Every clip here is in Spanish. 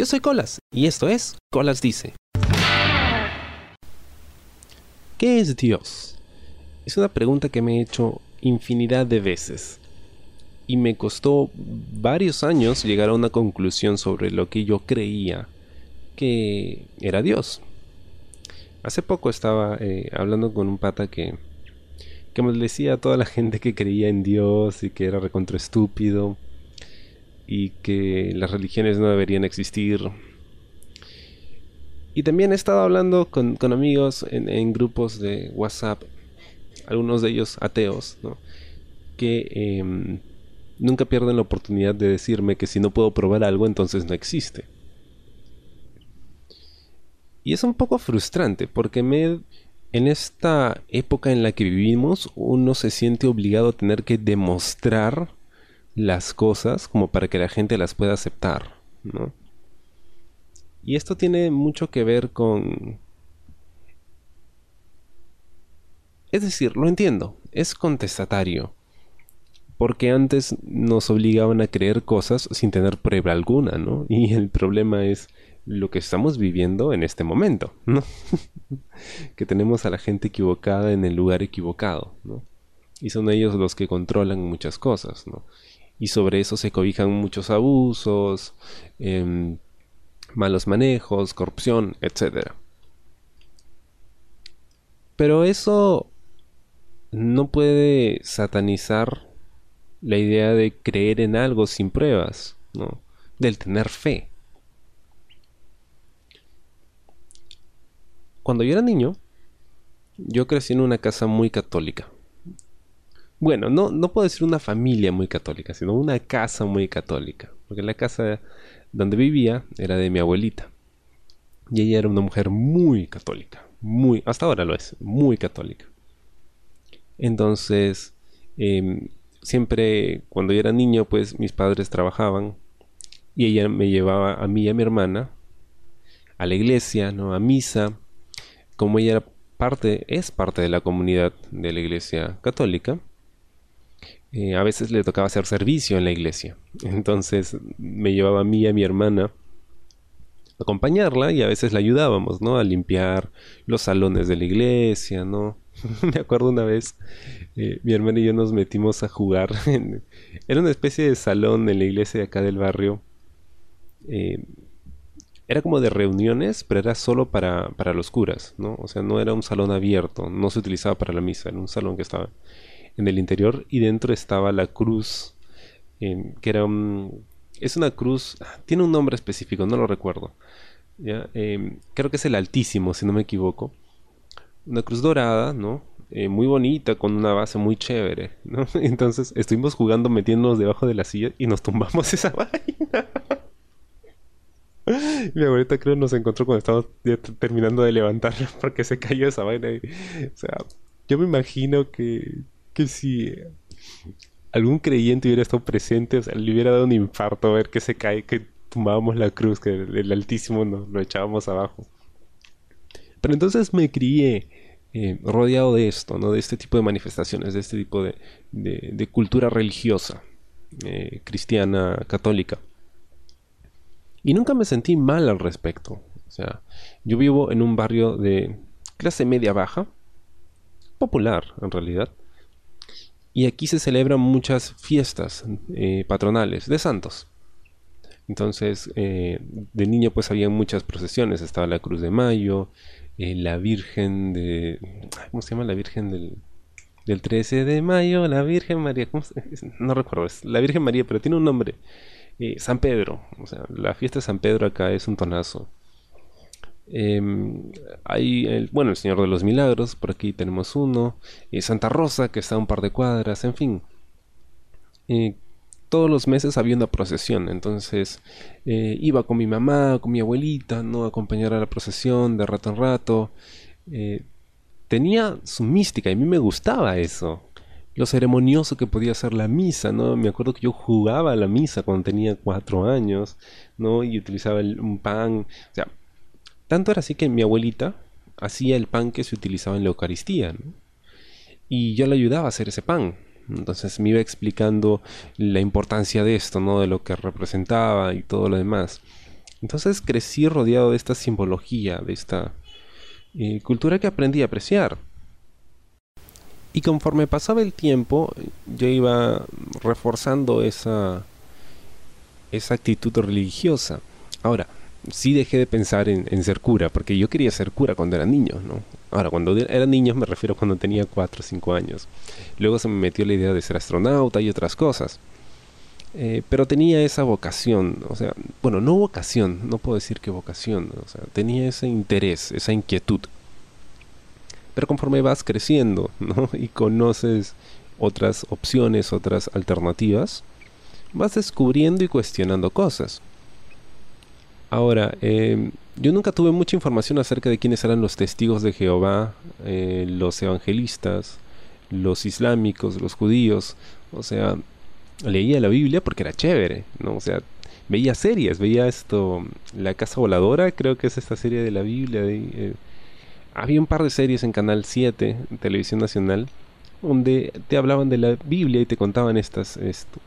Yo soy Colas y esto es Colas Dice. ¿Qué es Dios? Es una pregunta que me he hecho infinidad de veces y me costó varios años llegar a una conclusión sobre lo que yo creía que era Dios. Hace poco estaba eh, hablando con un pata que, que me decía a toda la gente que creía en Dios y que era recontra estúpido y que las religiones no deberían existir. Y también he estado hablando con, amigos en, grupos de WhatsApp, algunos de ellos ateos, que em, nunca pierden la oportunidad de decirme que si no puedo probar algo, entonces no existe. Y es un poco frustrante porque en esta época en la que vivimos uno se siente obligado a tener que demostrar las cosas como para que la gente las pueda aceptar, ¿no? Y esto tiene mucho que ver con... Es decir, lo entiendo, es contestatario. Porque antes nos obligaban a creer cosas sin tener prueba alguna, ¿no? Y el problema es lo que estamos viviendo en este momento, ¿no? que tenemos a la gente equivocada en el lugar equivocado, ¿no? Y son ellos los que controlan muchas cosas, ¿no? Y sobre eso se cobijan muchos abusos, em, malos manejos, corrupción, etc. Pero eso no puede satanizar la idea de creer en algo sin pruebas, ¿no? del tener fe. Cuando yo era niño, yo crecí en una casa muy católica. Bueno, no, no puedo decir una familia muy católica, sino una casa muy católica. Porque la casa donde vivía era de mi abuelita. Y ella era una mujer muy católica. Muy, hasta ahora lo es, muy católica. Entonces, em, siempre cuando yo era niño, pues mis padres trabajaban. Y ella me llevaba a mí y a mi hermana a la iglesia, ¿no? A misa. Como ella era parte, es parte de la comunidad de la iglesia católica eh, a veces le tocaba hacer servicio en la iglesia. Entonces me llevaba a mí y a mi hermana a acompañarla y a veces la ayudábamos, ¿no? A limpiar los salones de la iglesia, ¿no? me acuerdo una vez, eh, mi hermana y yo nos metimos a jugar. En, era una especie de salón en la iglesia de acá del barrio. Eh, era como de reuniones, pero era solo para, para los curas, ¿no? O sea, no era un salón abierto, no se utilizaba para la misa, era un salón que estaba en el interior y dentro estaba la cruz, que era un, es una cruz, tiene un nombre específico, no lo recuerdo. Em, creo que es el Altísimo, si no me equivoco. Una cruz dorada, ¿no? Eh, muy bonita, con una base muy chévere, ¿no? Entonces estuvimos jugando metiéndonos debajo de la silla y nos tumbamos esa vaina. Mi abuelita creo nos encontró cuando estábamos terminando de levantarla porque se cayó esa vaina. o sea, yo me imagino que que si algún creyente hubiera estado presente, o sea, le hubiera dado un infarto a ver que se cae, que tumbábamos la cruz, que el, Altísimo nos lo echábamos abajo. Pero entonces me crié eh, rodeado de esto, ¿no? De este tipo de manifestaciones, de este tipo de, de, cultura religiosa, eh, cristiana, católica. Y nunca me sentí mal al respecto. O sea, yo vivo en un barrio de clase media baja, popular en realidad, y aquí se celebran muchas fiestas eh, patronales de santos. Entonces, eh, de niño pues había muchas procesiones. Estaba la Cruz de Mayo, eh, la Virgen de... ¿Cómo se llama? La Virgen del, del 13 de mayo, la Virgen María. No recuerdo, es la Virgen María, pero tiene un nombre. San Pedro. O sea, la fiesta de San Pedro acá es un tonazo. Em, hay, el, bueno, el Señor de los Milagros, por aquí tenemos uno. Eh, Santa Rosa, que está a un par de cuadras, en fin. Eh, todos los meses había una procesión, entonces eh, iba con mi mamá, con mi abuelita, ¿no? A acompañar a la procesión de rato en rato. tenía su mística y a mí me gustaba eso. Lo ceremonioso que podía ser la misa, ¿no? Me acuerdo que yo jugaba a la misa cuando tenía cuatro años, ¿no? Y utilizaba un pan. O sea, tanto era así que mi abuelita hacía el pan que se utilizaba en la Eucaristía, Y yo le ayudaba a hacer ese pan. Entonces me iba explicando la importancia de esto, ¿no? De lo que representaba y todo lo demás. Entonces crecí rodeado de esta simbología, de esta eh, cultura que aprendí a apreciar. Y conforme pasaba el tiempo, yo iba reforzando esa, esa actitud religiosa. Ahora, sí dejé de pensar en, ser cura, porque yo quería ser cura cuando era niño, ¿no? Ahora, cuando era niño me refiero cuando tenía 4 o 5 años. Luego se me metió la idea de ser astronauta y otras cosas. Eh, pero tenía esa vocación, o sea, bueno, no vocación, no puedo decir que vocación, o sea, tenía ese interés, esa inquietud. Pero conforme vas creciendo, ¿no? Y conoces otras opciones, otras alternativas, vas descubriendo y cuestionando cosas. Ahora, em, yo nunca tuve mucha información acerca de quiénes eran los testigos de Jehová, eh, los evangelistas, los islámicos, los judíos. O sea, leía la Biblia porque era chévere, ¿no? O sea, veía series, veía esto, La Casa Voladora, creo que es esta serie de la Biblia. Eh, había un par de series en Canal 7, Televisión Nacional, donde te hablaban de la Biblia y te contaban estas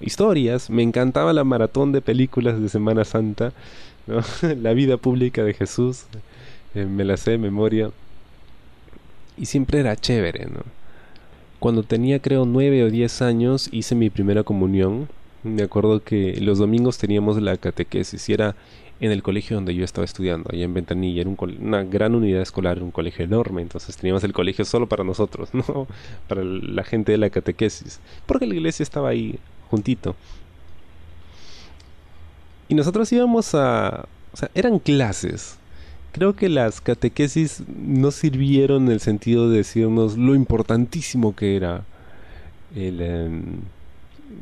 historias. Me encantaba la maratón de películas de Semana Santa la vida pública de Jesús, eh, me la sé de memoria. Y siempre era chévere. Cuando tenía creo nueve o diez años hice mi primera comunión. Me acuerdo que los domingos teníamos la catequesis y era en el colegio donde yo estaba estudiando, allá en Ventanilla. Era una gran unidad escolar, un colegio enorme, entonces teníamos el colegio solo para nosotros, ¿no? Para la gente de la catequesis. Porque la iglesia estaba ahí, juntito. Y nosotros íbamos a... O sea, eran clases. Creo que las catequesis no sirvieron en el sentido de decirnos lo importantísimo que era el, em,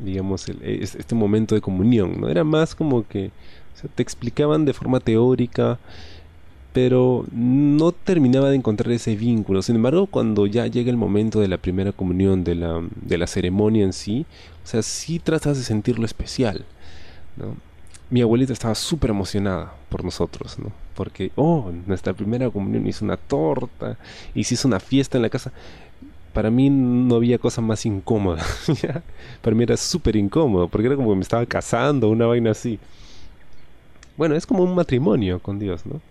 digamos, este momento de comunión, ¿no? Era más como que te explicaban de forma teórica, pero no terminaba de encontrar ese vínculo. Sin embargo, cuando ya llega el momento de la primera comunión, de la, de la ceremonia en sí, o sea, sí tratas de sentirlo especial, ¿no? Mi abuelita estaba súper emocionada por nosotros, ¿no? Porque, oh, nuestra primera comunión hizo una torta y se hizo una fiesta en la casa. Para mí no había cosa más incómoda. Para mí era súper incómodo, porque era como que me estaba casando, una vaina así. Bueno, es como un matrimonio con Dios, ¿no?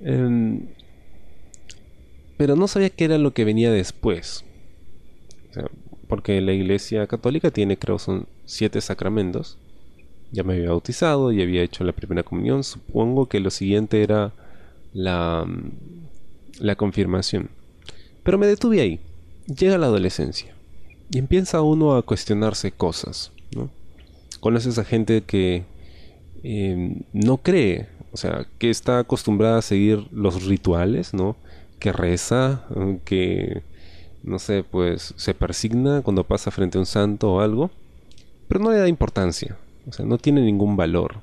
Em, pero no sabía qué era lo que venía después. porque la iglesia católica tiene, creo, son siete sacramentos ya me había bautizado y había hecho la primera comunión. Supongo que lo siguiente era la, la confirmación. Pero me detuve ahí. Llega la adolescencia y empieza uno a cuestionarse cosas. ¿no? Conoces a gente que em, no cree, o sea, que está acostumbrada a seguir los rituales, ¿no? Que reza, que, no sé, pues se persigna cuando pasa frente a un santo o algo, pero no le da importancia. O sea, no tiene ningún valor.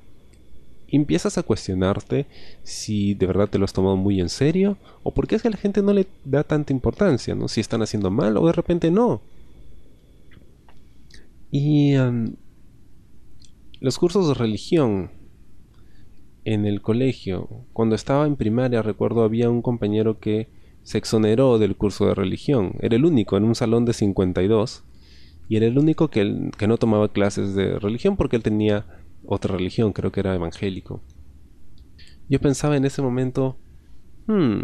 Y empiezas a cuestionarte si de verdad te lo has tomado muy en serio o por qué es que la gente no le da tanta importancia, ¿no? Si están haciendo mal o de repente no. Y los cursos de religión en el colegio, cuando estaba en primaria, recuerdo había un compañero que se exoneró del curso de religión. Era el único en un salón de 52 y era el único que, que no tomaba clases de religión porque él tenía otra religión, creo que era evangélico. Yo pensaba en ese momento, hmm,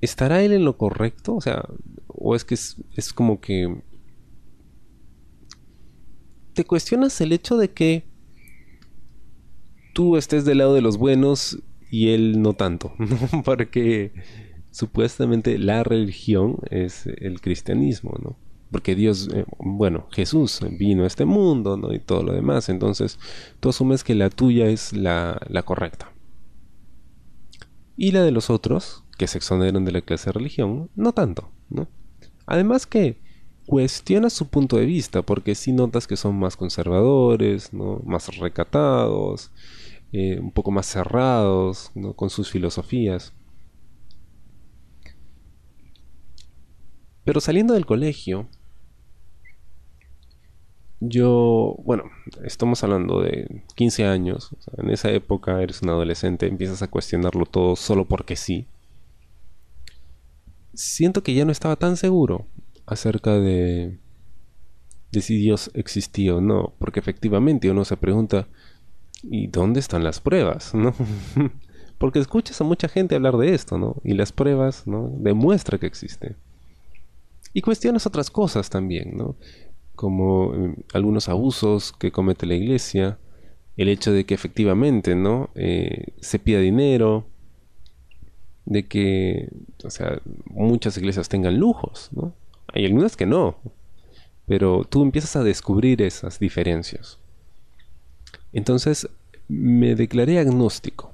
¿estará él en lo correcto? O sea, o es que es, es como que te cuestionas el hecho de que tú estés del lado de los buenos y él no tanto, porque supuestamente la religión es el cristianismo, ¿no? Porque Dios, eh, bueno, Jesús vino a este mundo, ¿no? Y todo lo demás. Entonces, tú asumes que la tuya es la, correcta. Y la de los otros, que se exoneran de la clase de religión, no tanto, ¿no? Además que cuestiona su punto de vista, porque si notas que son más conservadores, ¿no? Más recatados, eh, un poco más cerrados, ¿no? Con sus filosofías. Pero saliendo del colegio, yo, bueno, estamos hablando de 15 años. en esa época eres un adolescente, empiezas a cuestionarlo todo solo porque sí. Siento que ya no estaba tan seguro acerca de, si Dios existía o no, porque efectivamente uno se pregunta, ¿Y dónde están las pruebas? ¿no? Porque escuchas a mucha gente hablar de esto, ¿no? Y las pruebas, ¿no? Demuestra que existe. Y cuestionas otras cosas también, ¿no? Como eh, algunos abusos que comete la iglesia, el hecho de que efectivamente, ¿no? Eh, se pida dinero, de que, o sea, muchas iglesias tengan lujos, ¿no? Hay algunas que no, pero tú empiezas a descubrir esas diferencias. Entonces me declaré agnóstico.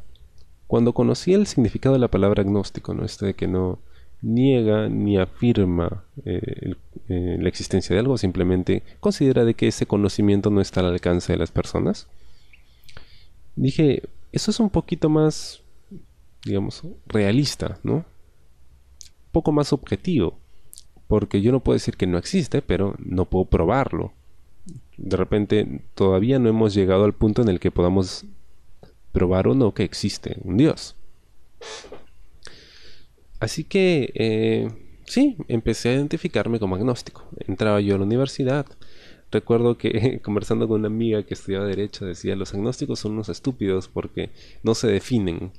Cuando conocí el significado de la palabra agnóstico, ¿no? Este de que no niega ni afirma eh, eh, la existencia de algo, simplemente considera de que ese conocimiento no está al alcance de las personas. Dije, eso es un poquito más, digamos, realista, ¿no? Un poco más objetivo. Porque yo no puedo decir que no existe, pero no puedo probarlo de repente todavía no hemos llegado al punto en el que podamos probar o no que existe un Dios. Así que eh, sí, empecé a identificarme como agnóstico. Entraba yo a la universidad. Recuerdo que conversando con una amiga que estudiaba derecho decía, los agnósticos son unos estúpidos porque no se definen.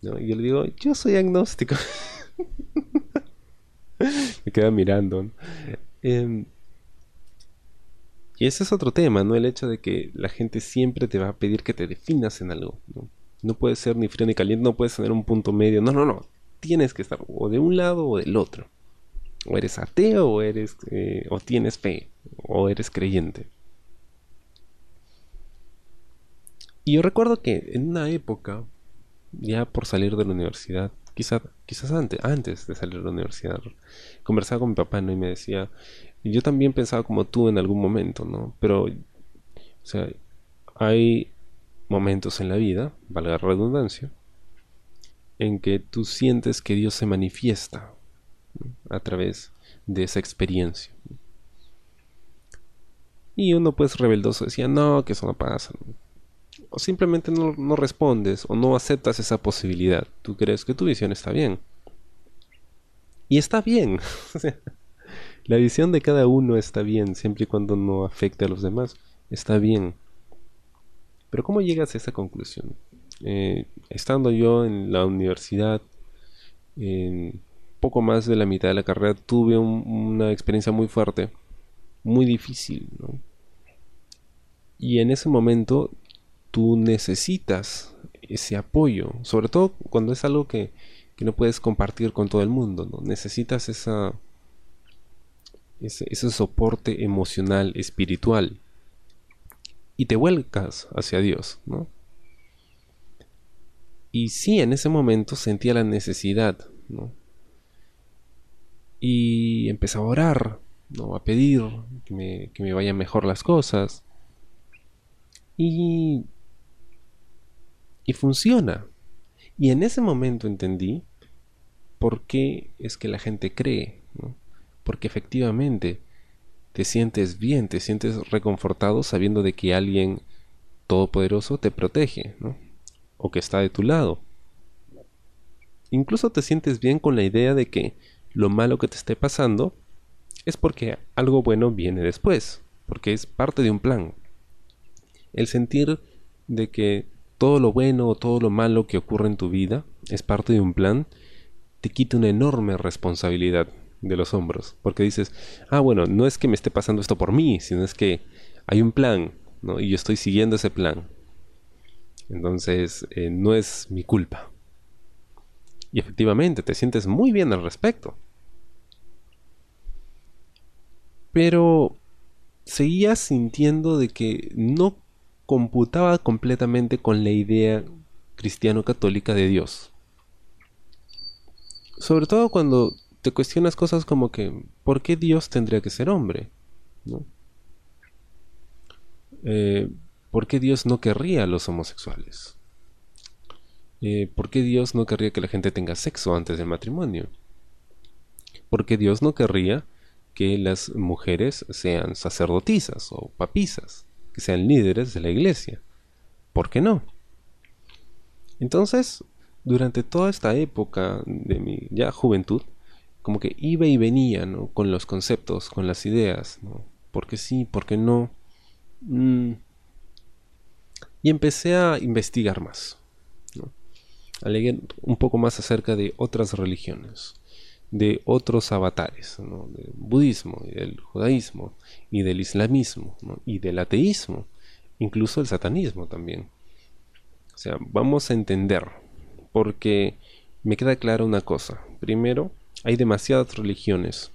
Y yo le digo, yo soy agnóstico. Me queda mirando. Em, y ese es otro tema, ¿no? El hecho de que la gente siempre te va a pedir que te definas en algo, ¿no? No puedes ser ni frío ni caliente, no puedes tener un punto medio. No, no, no. Tienes que estar o de un lado o del otro. O eres ateo o eres eh, o tienes fe o eres creyente. Y yo recuerdo que en una época, ya por salir de la universidad, quizás, quizás antes, antes de salir de la universidad, conversaba con mi papá ¿no? y me decía, yo también pensaba como tú en algún momento, ¿no? Pero, o sea, hay momentos en la vida, valga la redundancia, en que tú sientes que Dios se manifiesta a través de esa experiencia. Y uno pues rebeldoso decía, no, que eso no pasa. O simplemente no, no respondes o no aceptas esa posibilidad. Tú crees que tu visión está bien. Y está bien. La visión de cada uno está bien, siempre y cuando no afecte a los demás. Está bien. Pero ¿cómo llegas a esa conclusión? Eh, estando yo en la universidad, en poco más de la mitad de la carrera, tuve una experiencia muy fuerte, muy difícil. Y en ese momento tú necesitas ese apoyo, sobre todo cuando es algo que, que no puedes compartir con todo el mundo. ¿no? Necesitas esa ese, soporte emocional, espiritual, y te vuelcas hacia Dios, ¿no? Y sí, en ese momento sentía la necesidad, ¿no? Y empezaba a orar, ¿no? A pedir que me, que me vayan mejor las cosas. Y, y funciona. Y en ese momento entendí por qué es que la gente cree, ¿no? porque efectivamente te sientes bien, te sientes reconfortado sabiendo de que alguien todopoderoso te protege, ¿no? O que está de tu lado. Incluso te sientes bien con la idea de que lo malo que te esté pasando es porque algo bueno viene después, porque es parte de un plan. El sentir de que todo lo bueno o todo lo malo que ocurre en tu vida es parte de un plan te quita una enorme responsabilidad de los hombros. Porque dices, ah, bueno, no es que me esté pasando esto por mí, sino es que hay un plan, ¿no? Y yo estoy siguiendo ese plan. Entonces, eh, no es mi culpa. Y efectivamente, te sientes muy bien al respecto. Pero seguía sintiendo de que no computaba completamente con la idea cristiano-católica de Dios. Sobre todo cuando te cuestionas cosas como que, ¿por qué Dios tendría que ser hombre? ¿No? Eh, ¿Por qué Dios no querría a los homosexuales? Eh, ¿Por qué Dios no querría que la gente tenga sexo antes del matrimonio? ¿Por qué Dios no querría que las mujeres sean sacerdotisas o papisas, que sean líderes de la iglesia? ¿Por qué no? Entonces, durante toda esta época de mi ya juventud, como que iba y venía. Con los conceptos, con las ideas. ¿Por qué sí? ¿Por qué no? Mm. Y empecé a investigar más. A leer un poco más acerca de otras religiones, de otros avatares, del budismo, y del judaísmo, y del islamismo, y del ateísmo, incluso el satanismo también. O sea, vamos a entender, porque me queda clara una cosa. Primero, hay demasiadas religiones,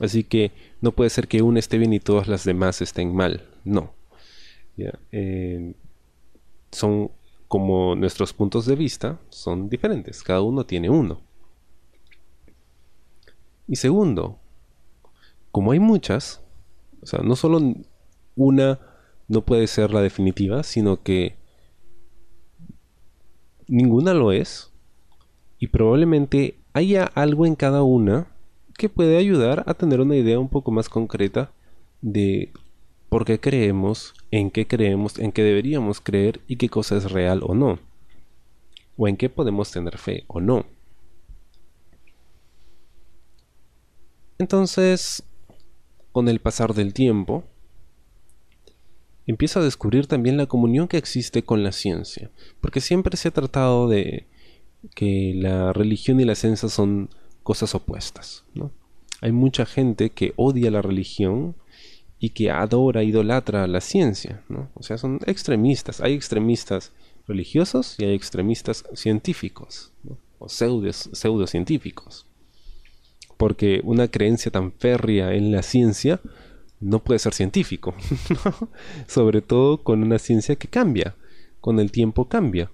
así que no puede ser que una esté bien y todas las demás estén mal. No. Eh, son como nuestros puntos de vista son diferentes, cada uno tiene uno. Y segundo, como hay muchas, o sea, no solo una no puede ser la definitiva, sino que ninguna lo es, y probablemente haya algo en cada una que puede ayudar a tener una idea un poco más concreta de por qué creemos, en qué creemos, en qué deberíamos creer y qué cosa es real o no, o en qué podemos tener fe o no. Entonces, con el pasar del tiempo, empiezo a descubrir también la comunión que existe con la ciencia, porque siempre se ha tratado de que la religión y la ciencia son cosas opuestas. ¿no? Hay mucha gente que odia la religión y que adora, idolatra la ciencia. ¿no? O sea, son extremistas. Hay extremistas religiosos y hay extremistas científicos, o pseudocientíficos. Porque una creencia tan férrea en la ciencia no puede ser científico. Sobre todo con una ciencia que cambia, con el tiempo cambia.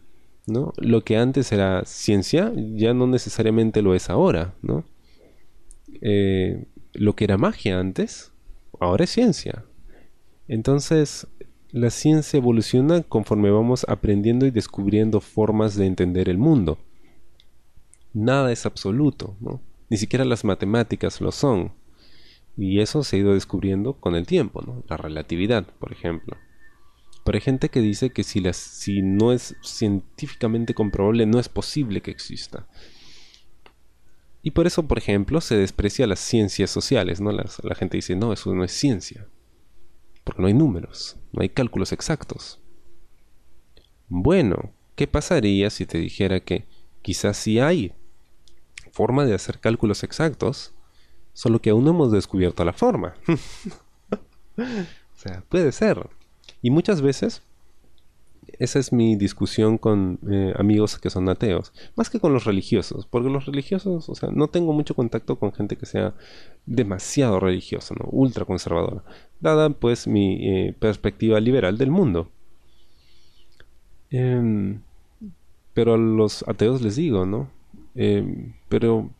¿no? Lo que antes era ciencia ya no necesariamente lo es ahora, ¿no? Eh, lo que era magia antes, ahora es ciencia. Entonces, la ciencia evoluciona conforme vamos aprendiendo y descubriendo formas de entender el mundo. Nada es absoluto, ¿no? Ni siquiera las matemáticas lo son. Y eso se ha ido descubriendo con el tiempo, ¿no? La relatividad, por ejemplo. Pero hay gente que dice que si, las, si no es científicamente comprobable, no es posible que exista. Y por eso, por ejemplo, se desprecia las ciencias sociales, ¿no? la gente dice, no, eso no es ciencia. Porque no hay números, no hay cálculos exactos. Bueno, ¿qué pasaría si te dijera que quizás sí hay forma de hacer cálculos exactos, solo que aún no hemos descubierto la forma? o sea, puede ser. Y muchas veces esa es mi discusión con eh, amigos que son ateos, más que con los religiosos, porque los religiosos, o sea, no tengo mucho contacto con gente que sea demasiado religiosa, ¿no? ultra conservadora, dada pues mi eh, perspectiva liberal del mundo. Em, pero a los ateos les digo, ¿no? Em, pero,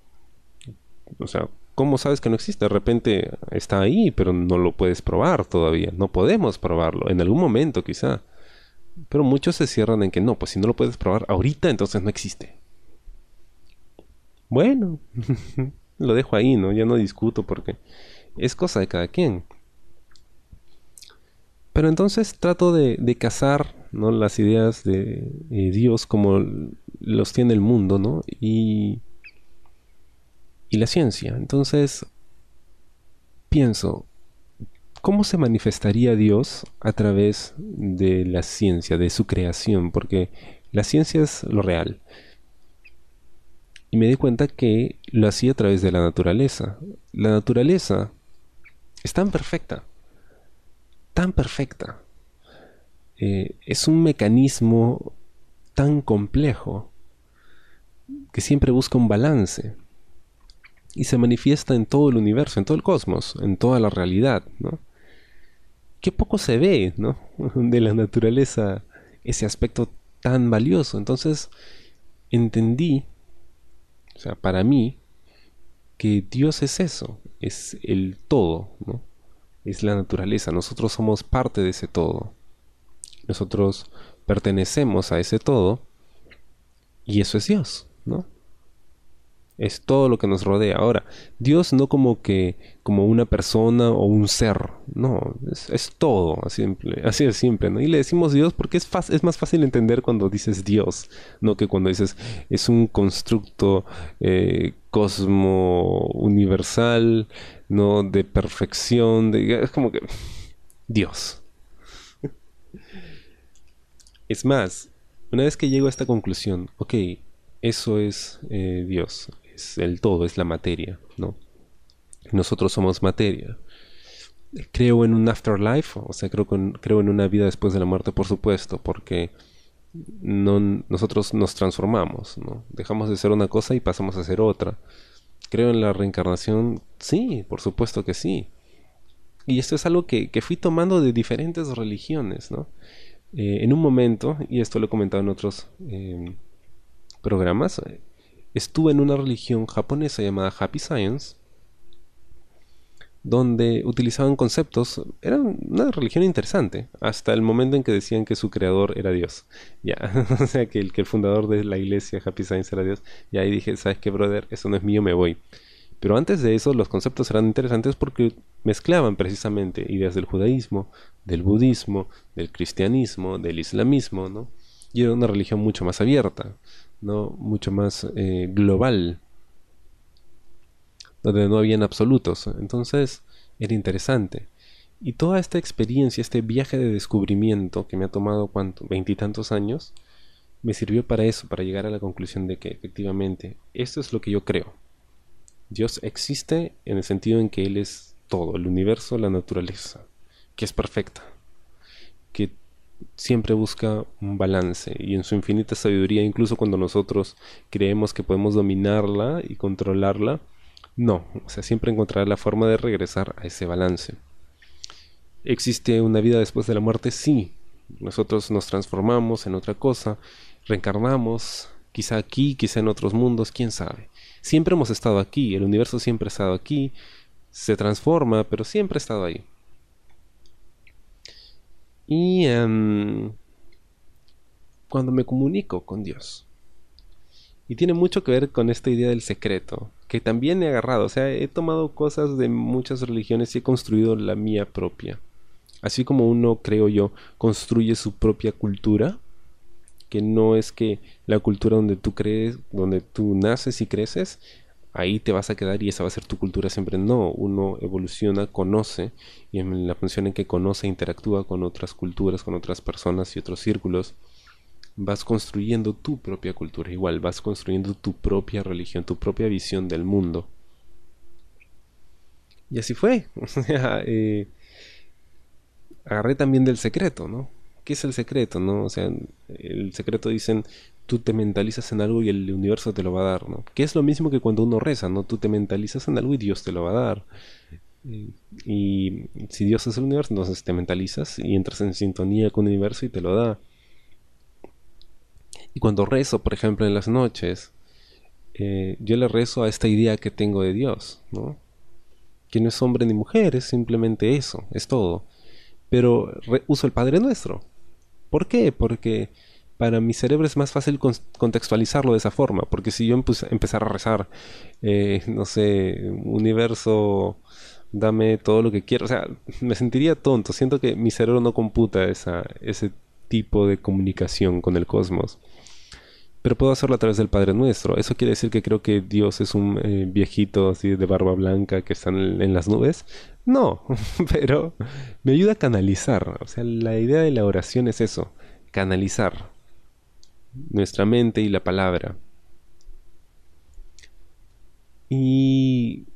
o sea, ¿Cómo sabes que no existe? De repente está ahí, pero no lo puedes probar todavía. No podemos probarlo. En algún momento quizá. Pero muchos se cierran en que no, pues si no lo puedes probar ahorita, entonces no existe. Bueno, lo dejo ahí, ¿no? Ya no discuto porque es cosa de cada quien. Pero entonces trato de, de cazar ¿no? las ideas de Dios como los tiene el mundo, ¿no? Y y la ciencia. Entonces, pienso, ¿cómo se manifestaría Dios a través de la ciencia, de su creación? Porque la ciencia es lo real. Y me di cuenta que lo hacía a través de la naturaleza. La naturaleza es tan perfecta, tan perfecta. Eh, es un mecanismo tan complejo que siempre busca un balance y se manifiesta en todo el universo, en todo el cosmos, en toda la realidad, ¿no? Qué poco se ve, ¿no? De la naturaleza ese aspecto tan valioso. Entonces entendí, o sea, para mí, que Dios es eso, es el todo. Es la naturaleza, nosotros somos parte de ese todo. Nosotros pertenecemos a ese todo y eso es Dios, ¿no? Es todo lo que nos rodea. Ahora, Dios no como que como una persona o un ser, no, es, todo, así, así de simple, ¿no? Y le decimos Dios porque es, es más fácil entender cuando dices Dios, no que cuando dices es un constructo eh, cosmo universal, ¿no? De perfección, de, es como que Dios. Es más, una vez que llego a esta conclusión, ok, eso es eh, Dios, el todo, es la materia, ¿no? Nosotros somos materia. Creo en un afterlife, o sea, creo, creo en una vida después de la muerte, por supuesto, porque no, nosotros nos transformamos, ¿no? Dejamos de ser una cosa y pasamos a ser otra. Creo en la reencarnación, sí, por supuesto que sí. Y esto es algo que, fui tomando de diferentes religiones, ¿no? Eh, en un momento, y esto lo he comentado en otros eh, programas, estuve en una religión japonesa llamada Happy Science, donde utilizaban conceptos, era una religión interesante, hasta el momento en que decían que su creador era Dios. Ya, o sea, que el, que el fundador de la iglesia Happy Science era Dios. Y ahí dije, ¿sabes qué, brother? Eso no es mío, me voy. Pero antes de eso, los conceptos eran interesantes porque mezclaban precisamente ideas del judaísmo, del budismo, del cristianismo, del islamismo, ¿no? Y era una religión mucho más abierta, ¿no? Mucho más eh, global, donde no habían absolutos. Entonces era interesante. Y toda esta experiencia, este viaje de descubrimiento que me ha tomado cuánto, veintitantos años, me sirvió para eso, para llegar a la conclusión de que efectivamente esto es lo que yo creo. Dios existe en el sentido en que Él es todo, el universo, la naturaleza, que es perfecta, que siempre busca un balance y en su infinita sabiduría, incluso cuando nosotros creemos que podemos dominarla y controlarla, no, o sea, siempre encontrará la forma de regresar a ese balance. ¿Existe una vida después de la muerte? Sí. Nosotros nos transformamos en otra cosa, reencarnamos, quizá aquí, quizá en otros mundos, quién sabe. Siempre hemos estado aquí, el universo siempre ha estado aquí, se transforma, pero siempre ha estado ahí. Y em, cuando me comunico con Dios, y tiene mucho que ver con esta idea del secreto, que también he agarrado. O sea, he tomado cosas de muchas religiones y he construido la mía propia. Así como uno, creo yo, construye su propia cultura, que no es que la cultura donde tú crees, donde tú naces y creces, ahí te vas a quedar y esa va a ser tu cultura siempre. No, uno evoluciona, conoce, y en la función en que conoce, interactúa con otras culturas, con otras personas y otros círculos vas construyendo tu propia cultura, igual vas construyendo tu propia religión, tu propia visión del mundo. Y así fue. Eh, agarré también del secreto, ¿no? ¿Qué es el secreto, no? O sea, el secreto dicen, tú te mentalizas en algo y el universo te lo va a dar, ¿no? Que es lo mismo que cuando uno reza, ¿no? Tú te mentalizas en algo y Dios te lo va a dar. Y si Dios es el universo, entonces te mentalizas y entras en sintonía con el universo y te lo da. Y cuando rezo, por ejemplo, en las noches, eh, yo le rezo a esta idea que tengo de Dios, ¿no? Que no es hombre ni mujer, es simplemente eso, es todo. Pero uso el Padre Nuestro. ¿Por qué? Porque para mi cerebro es más fácil contextualizarlo de esa forma. Porque si yo empezara a rezar, eh, no sé, universo, dame todo lo que quiero, o sea, me sentiría tonto. Siento que mi cerebro no computa esa, ese tipo de comunicación con el cosmos pero puedo hacerlo a través del Padre Nuestro. ¿Eso quiere decir que creo que Dios es un eh, viejito así de barba blanca que está en, las nubes? No, pero me ayuda a canalizar. O sea, la idea de la oración es eso, canalizar nuestra mente y la palabra. Y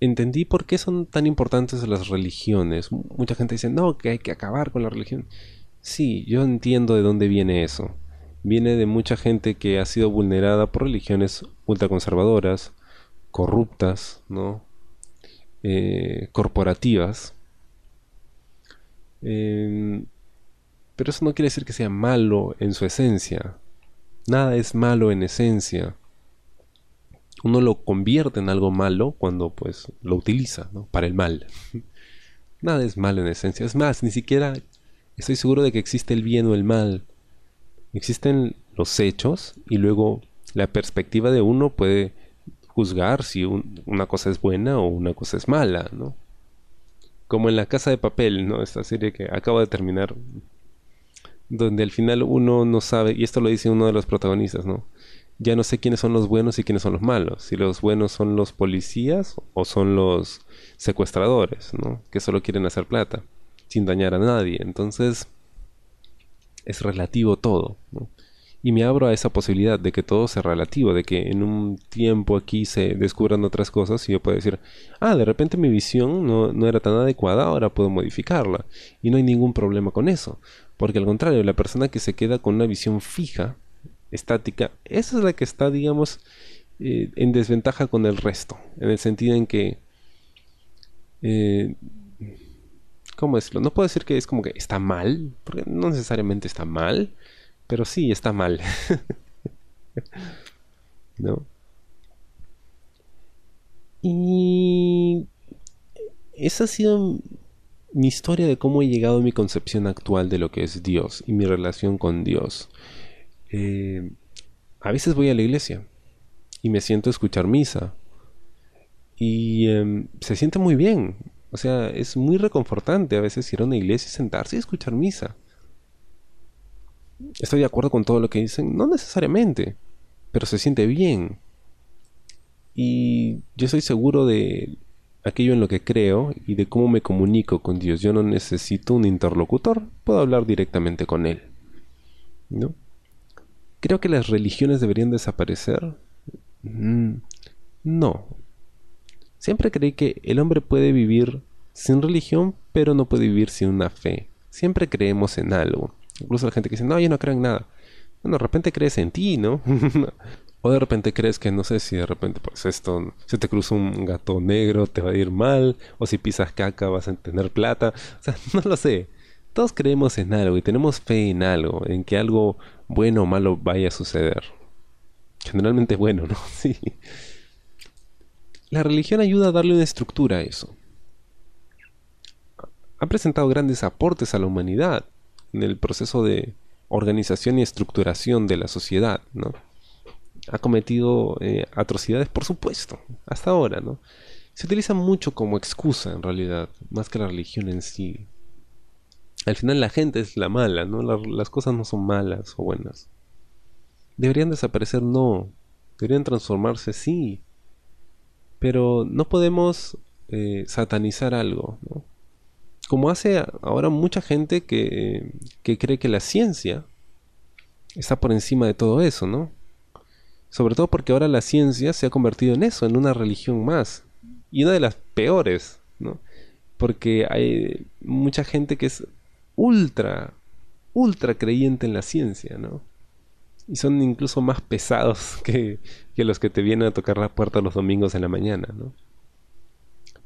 entendí por qué son tan importantes las religiones. Mucha gente dice, no, que hay que acabar con la religión. Sí, yo entiendo de dónde viene eso viene de mucha gente que ha sido vulnerada por religiones ultraconservadoras, corruptas, ¿no? Eh, corporativas. Em, pero eso no quiere decir que sea malo en su esencia. Nada es malo en esencia. Uno lo convierte en algo malo cuando pues lo utiliza ¿no? para el mal. Nada es malo en esencia. Es más, ni siquiera estoy seguro de que existe el bien o el mal existen los hechos y luego la perspectiva de uno puede juzgar si una cosa es buena o una cosa es mala, ¿no? Como en la casa de papel, ¿no? Esta serie que acaba de terminar, donde al final uno no sabe, y esto lo dice uno de los protagonistas, ¿no? Ya no sé quiénes son los buenos y quiénes son los malos, si los buenos son los policías o son los secuestradores, ¿no? Que solo quieren hacer plata, sin dañar a nadie. Entonces, es relativo todo. Y me abro a esa posibilidad de que todo sea relativo, de que en un tiempo aquí se descubran otras cosas y yo puedo decir, ah, de repente mi visión no, no era tan adecuada, ahora puedo modificarla. Y no hay ningún problema con eso. Porque al contrario, la persona que se queda con una visión fija, estática, esa es la que está, digamos, eh, en desventaja con el resto. En el sentido en que... Eh, ¿Cómo decirlo? No puedo decir que es como que está mal, porque no necesariamente está mal, pero sí está mal. ¿No? Y esa ha sido mi historia de cómo he llegado a mi concepción actual de lo que es Dios y mi relación con Dios. Eh, a veces voy a la iglesia y me siento a escuchar misa y em, se siente muy bien. O sea, es muy reconfortante a veces ir a una iglesia y sentarse y escuchar misa. ¿Estoy de acuerdo con todo lo que dicen? No necesariamente, pero se siente bien. Y yo estoy seguro de aquello en lo que creo y de cómo me comunico con Dios. Yo no necesito un interlocutor, puedo hablar directamente con Él. ¿No? ¿Creo que las religiones deberían desaparecer? Mm, no, Siempre creí que el hombre puede vivir sin religión, pero no puede vivir sin una fe. Siempre creemos en algo. Incluso la gente que dice, no, yo no creo en nada. Bueno, de repente crees en ti, ¿no? o de repente crees que, no sé, si de repente, pues esto, si te cruza un gato negro, te va a ir mal. O si pisas caca, vas a tener plata. O sea, no lo sé. Todos creemos en algo y tenemos fe en algo, en que algo bueno o malo vaya a suceder. Generalmente bueno, ¿no? Sí. La religión ayuda a darle una estructura a eso. Ha presentado grandes aportes a la humanidad en el proceso de organización y estructuración de la sociedad, ¿no? Ha cometido eh, atrocidades, por supuesto, hasta ahora, ¿no? Se utiliza mucho como excusa, en realidad, más que la religión en sí. Al final la gente es la mala, ¿no? las cosas no son malas o buenas. ¿Deberían desaparecer? No. ¿Deberían transformarse? Sí. Pero no podemos eh, satanizar algo, ¿no? Como hace ahora mucha gente que, que cree que la ciencia está por encima de todo eso, ¿no? Sobre todo porque ahora la ciencia se ha convertido en eso, en una religión más. Y una de las peores, ¿no? Porque hay mucha gente que es ultra, ultra creyente en la ciencia, ¿no? y son incluso más pesados que, los que te vienen a tocar la puerta los domingos en la mañana. ¿no?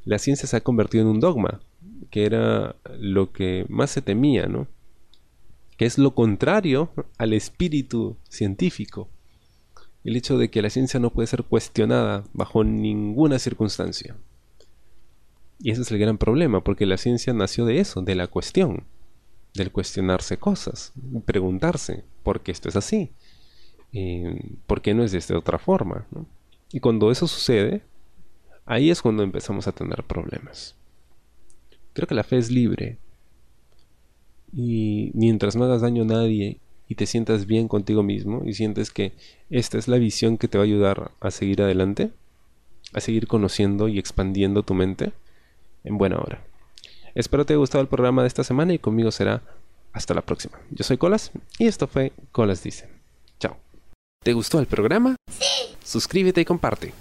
La ciencia se ha convertido en un dogma, que era lo que más se temía, ¿no? que es lo contrario al espíritu científico. El hecho de que la ciencia no puede ser cuestionada bajo ninguna circunstancia. Y ese es el gran problema, porque la ciencia nació de eso, de la cuestión, del cuestionarse cosas, preguntarse, ¿por qué esto es así? eh, ¿por qué no es de esta otra forma? Y cuando eso sucede, ahí es cuando empezamos a tener problemas. Creo que la fe es libre. Y mientras no hagas daño a nadie y te sientas bien contigo mismo y sientes que esta es la visión que te va a ayudar a seguir adelante, a seguir conociendo y expandiendo tu mente, en buena hora. Espero te haya gustado el programa de esta semana y conmigo será hasta la próxima. Yo soy Colas y esto fue Colas Dice. ¿Te gustó el programa? Sí. Suscríbete y comparte.